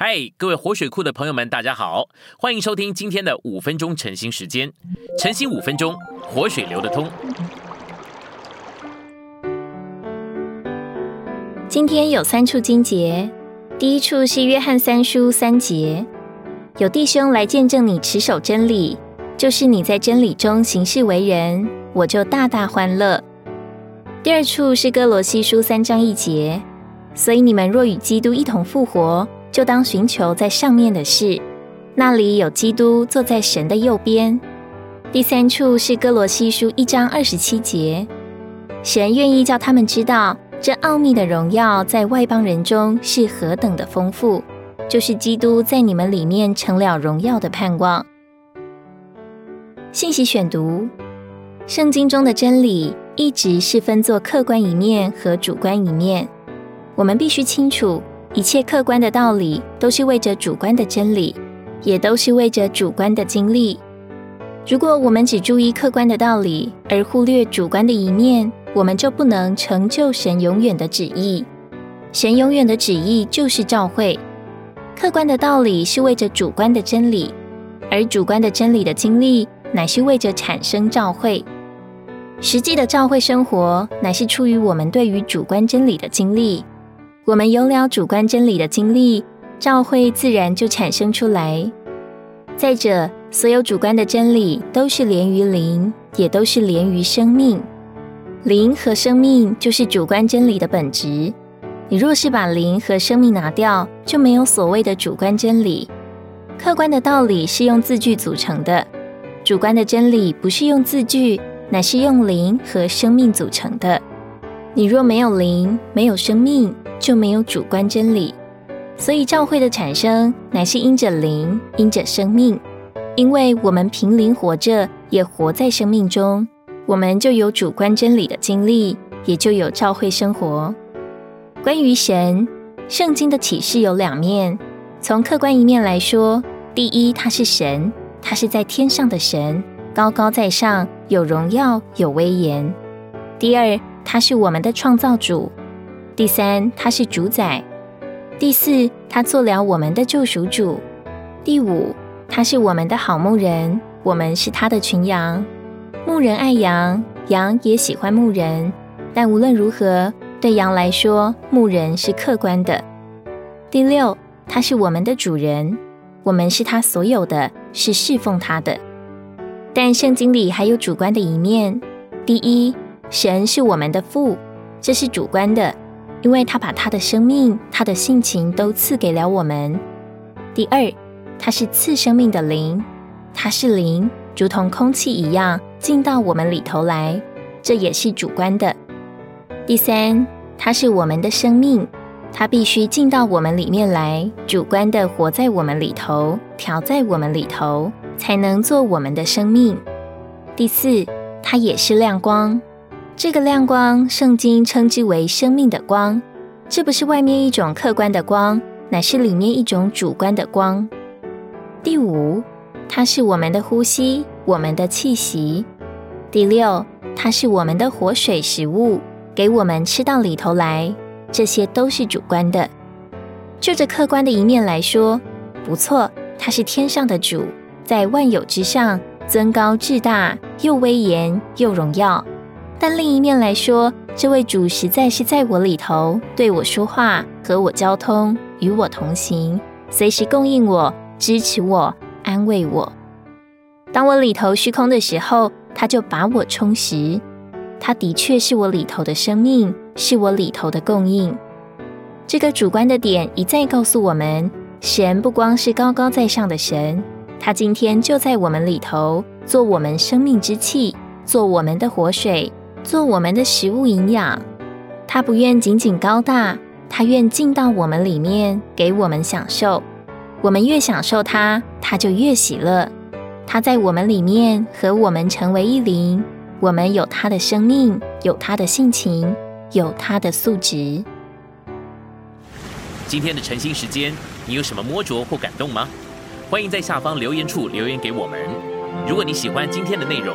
嗨，各位活水库的朋友们，大家好，欢迎收听今天的五分钟晨兴时间。晨兴五分钟，活水流得通。今天有三处经节，第一处是约翰三书三节，有弟兄来见证你持守真理，就是你在真理中行事为人，我就大大欢乐。第二处是哥罗西书三章一节，所以你们若与基督一同复活。就当寻求在上面的事，那里有基督坐在神的右边。第三处是哥罗西书一章二十七节，神愿意叫他们知道这奥秘的荣耀在外邦人中是何等的丰富，就是基督在你们里面成了荣耀的盼望。信息选读：圣经中的真理一直是分作客观一面和主观一面，我们必须清楚。一切客观的道理都是为着主观的真理，也都是为着主观的经历。如果我们只注意客观的道理，而忽略主观的一面，我们就不能成就神永远的旨意。神永远的旨意就是召会。客观的道理是为着主观的真理，而主观的真理的经历乃是为着产生召会。实际的召会生活乃是出于我们对于主观真理的经历。我们有了主观真理的经历，照会自然就产生出来。再者，所有主观的真理都是连于灵，也都是连于生命。灵和生命就是主观真理的本质。你若是把灵和生命拿掉，就没有所谓的主观真理。客观的道理是用字句组成的，主观的真理不是用字句，乃是用灵和生命组成的。你若没有灵，没有生命。就没有主观真理，所以教会的产生乃是因着灵，因着生命。因为我们凭灵活着，也活在生命中，我们就有主观真理的经历，也就有教会生活。关于神，圣经的启示有两面。从客观一面来说，第一，他是神，他是在天上的神，高高在上，有荣耀，有威严。第二，他是我们的创造主。第三，他是主宰；第四，他做了我们的救赎主；第五，他是我们的好牧人，我们是他的群羊。牧人爱羊，羊也喜欢牧人。但无论如何，对羊来说，牧人是客观的。第六，他是我们的主人，我们是他所有的，是侍奉他的。但圣经里还有主观的一面。第一，神是我们的父，这是主观的。因为他把他的生命、他的性情都赐给了我们。第二，他是赐生命的灵，他是灵，如同空气一样进到我们里头来，这也是主观的。第三，他是我们的生命，他必须进到我们里面来，主观的活在我们里头，调在我们里头，才能做我们的生命。第四，他也是亮光。这个亮光，圣经称之为生命的光。这不是外面一种客观的光，乃是里面一种主观的光。第五，它是我们的呼吸，我们的气息。第六，它是我们的活水食物，给我们吃到里头来。这些都是主观的。就这客观的一面来说，不错，它是天上的主，在万有之上，尊高至大，又威严又荣耀。但另一面来说，这位主实在是在我里头对我说话，和我交通，与我同行，随时供应我、支持我、安慰我。当我里头虚空的时候，他就把我充实。他的确是我里头的生命，是我里头的供应。这个主观的点一再告诉我们：神不光是高高在上的神，他今天就在我们里头，做我们生命之气，做我们的活水。做我们的食物营养，他不愿仅仅高大，他愿进到我们里面，给我们享受。我们越享受他，他就越喜乐。他在我们里面和我们成为一灵，我们有他的生命，有他的性情，有他的素质。今天的晨兴时间，你有什么摸着或感动吗？欢迎在下方留言处留言给我们。如果你喜欢今天的内容，